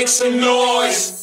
make some noise.